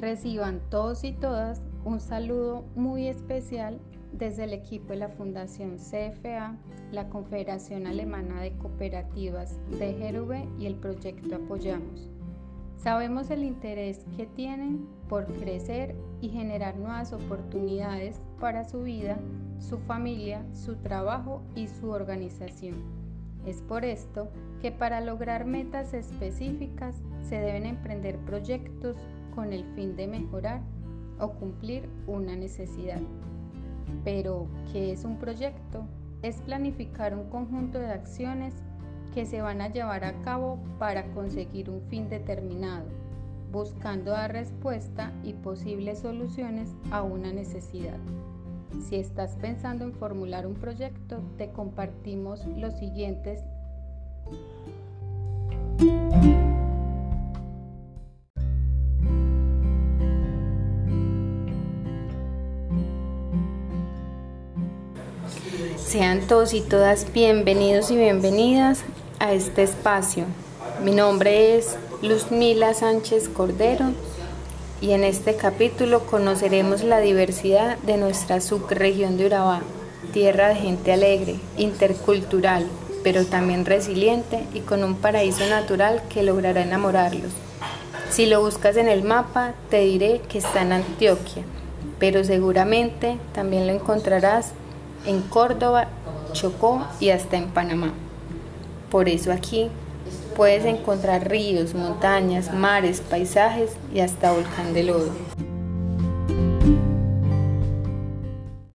Reciban todos y todas un saludo muy especial desde el equipo de la Fundación CFA, la Confederación Alemana de Cooperativas de Jerube y el proyecto Apoyamos. Sabemos el interés que tienen por crecer y generar nuevas oportunidades para su vida, su familia, su trabajo y su organización. Es por esto que para lograr metas específicas se deben emprender proyectos con el fin de mejorar o cumplir una necesidad. Pero, ¿qué es un proyecto? Es planificar un conjunto de acciones que se van a llevar a cabo para conseguir un fin determinado, buscando dar respuesta y posibles soluciones a una necesidad. Si estás pensando en formular un proyecto, te compartimos los siguientes Sean todos y todas bienvenidos y bienvenidas a este espacio. Mi nombre es Luzmila Sánchez Cordero y en este capítulo conoceremos la diversidad de nuestra subregión de Urabá, tierra de gente alegre, intercultural, pero también resiliente y con un paraíso natural que logrará enamorarlos. Si lo buscas en el mapa, te diré que está en Antioquia, pero seguramente también lo encontrarás en Córdoba, Chocó y hasta en Panamá. Por eso aquí puedes encontrar ríos, montañas, mares, paisajes y hasta volcán de lodo.